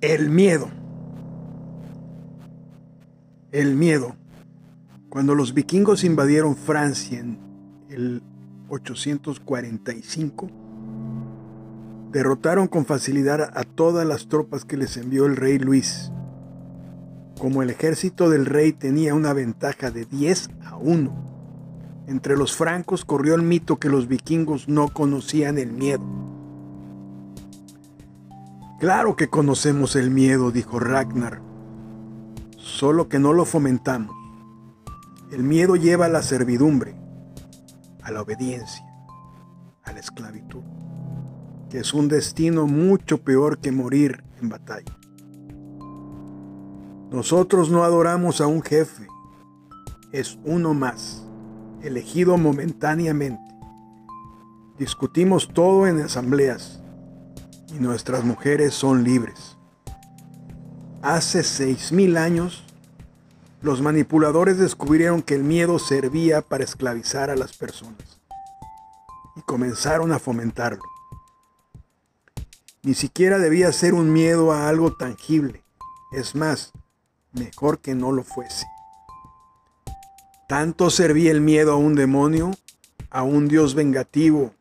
El miedo. El miedo. Cuando los vikingos invadieron Francia en el 845, derrotaron con facilidad a todas las tropas que les envió el rey Luis. Como el ejército del rey tenía una ventaja de 10 a 1, entre los francos corrió el mito que los vikingos no conocían el miedo. Claro que conocemos el miedo, dijo Ragnar, solo que no lo fomentamos. El miedo lleva a la servidumbre, a la obediencia, a la esclavitud, que es un destino mucho peor que morir en batalla. Nosotros no adoramos a un jefe, es uno más, elegido momentáneamente. Discutimos todo en asambleas y nuestras mujeres son libres. Hace seis mil años, los manipuladores descubrieron que el miedo servía para esclavizar a las personas y comenzaron a fomentarlo. Ni siquiera debía ser un miedo a algo tangible. Es más, mejor que no lo fuese. Tanto servía el miedo a un demonio, a un dios vengativo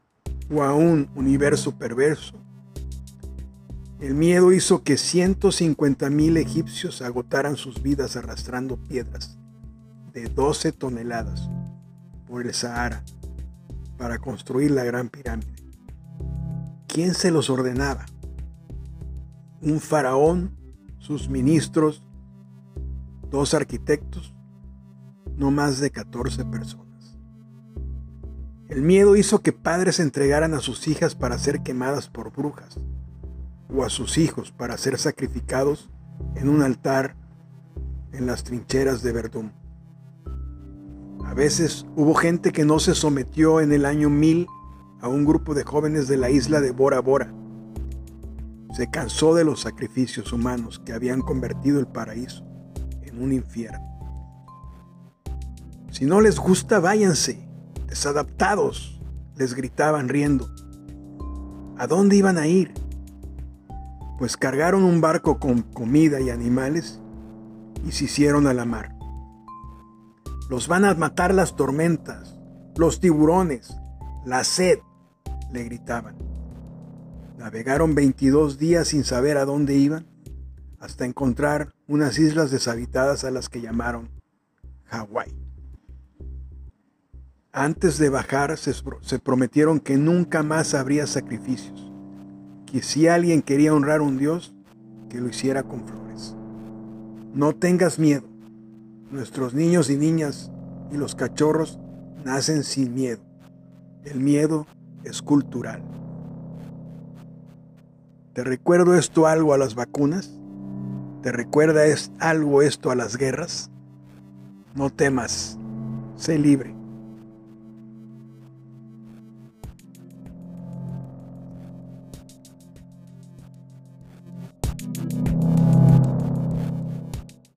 o a un universo perverso, el miedo hizo que 150.000 egipcios agotaran sus vidas arrastrando piedras de 12 toneladas por el Sahara para construir la gran pirámide. ¿Quién se los ordenaba? Un faraón, sus ministros, dos arquitectos, no más de 14 personas. El miedo hizo que padres entregaran a sus hijas para ser quemadas por brujas o a sus hijos para ser sacrificados en un altar en las trincheras de Verdún. A veces hubo gente que no se sometió en el año 1000 a un grupo de jóvenes de la isla de Bora Bora. Se cansó de los sacrificios humanos que habían convertido el paraíso en un infierno. Si no les gusta, váyanse, desadaptados, les gritaban riendo. ¿A dónde iban a ir? Pues cargaron un barco con comida y animales y se hicieron a la mar. Los van a matar las tormentas, los tiburones, la sed, le gritaban. Navegaron 22 días sin saber a dónde iban, hasta encontrar unas islas deshabitadas a las que llamaron Hawái. Antes de bajar se, se prometieron que nunca más habría sacrificios que si alguien quería honrar a un Dios, que lo hiciera con flores. No tengas miedo. Nuestros niños y niñas y los cachorros nacen sin miedo. El miedo es cultural. ¿Te recuerdo esto algo a las vacunas? ¿Te recuerda es algo esto a las guerras? No temas, sé libre.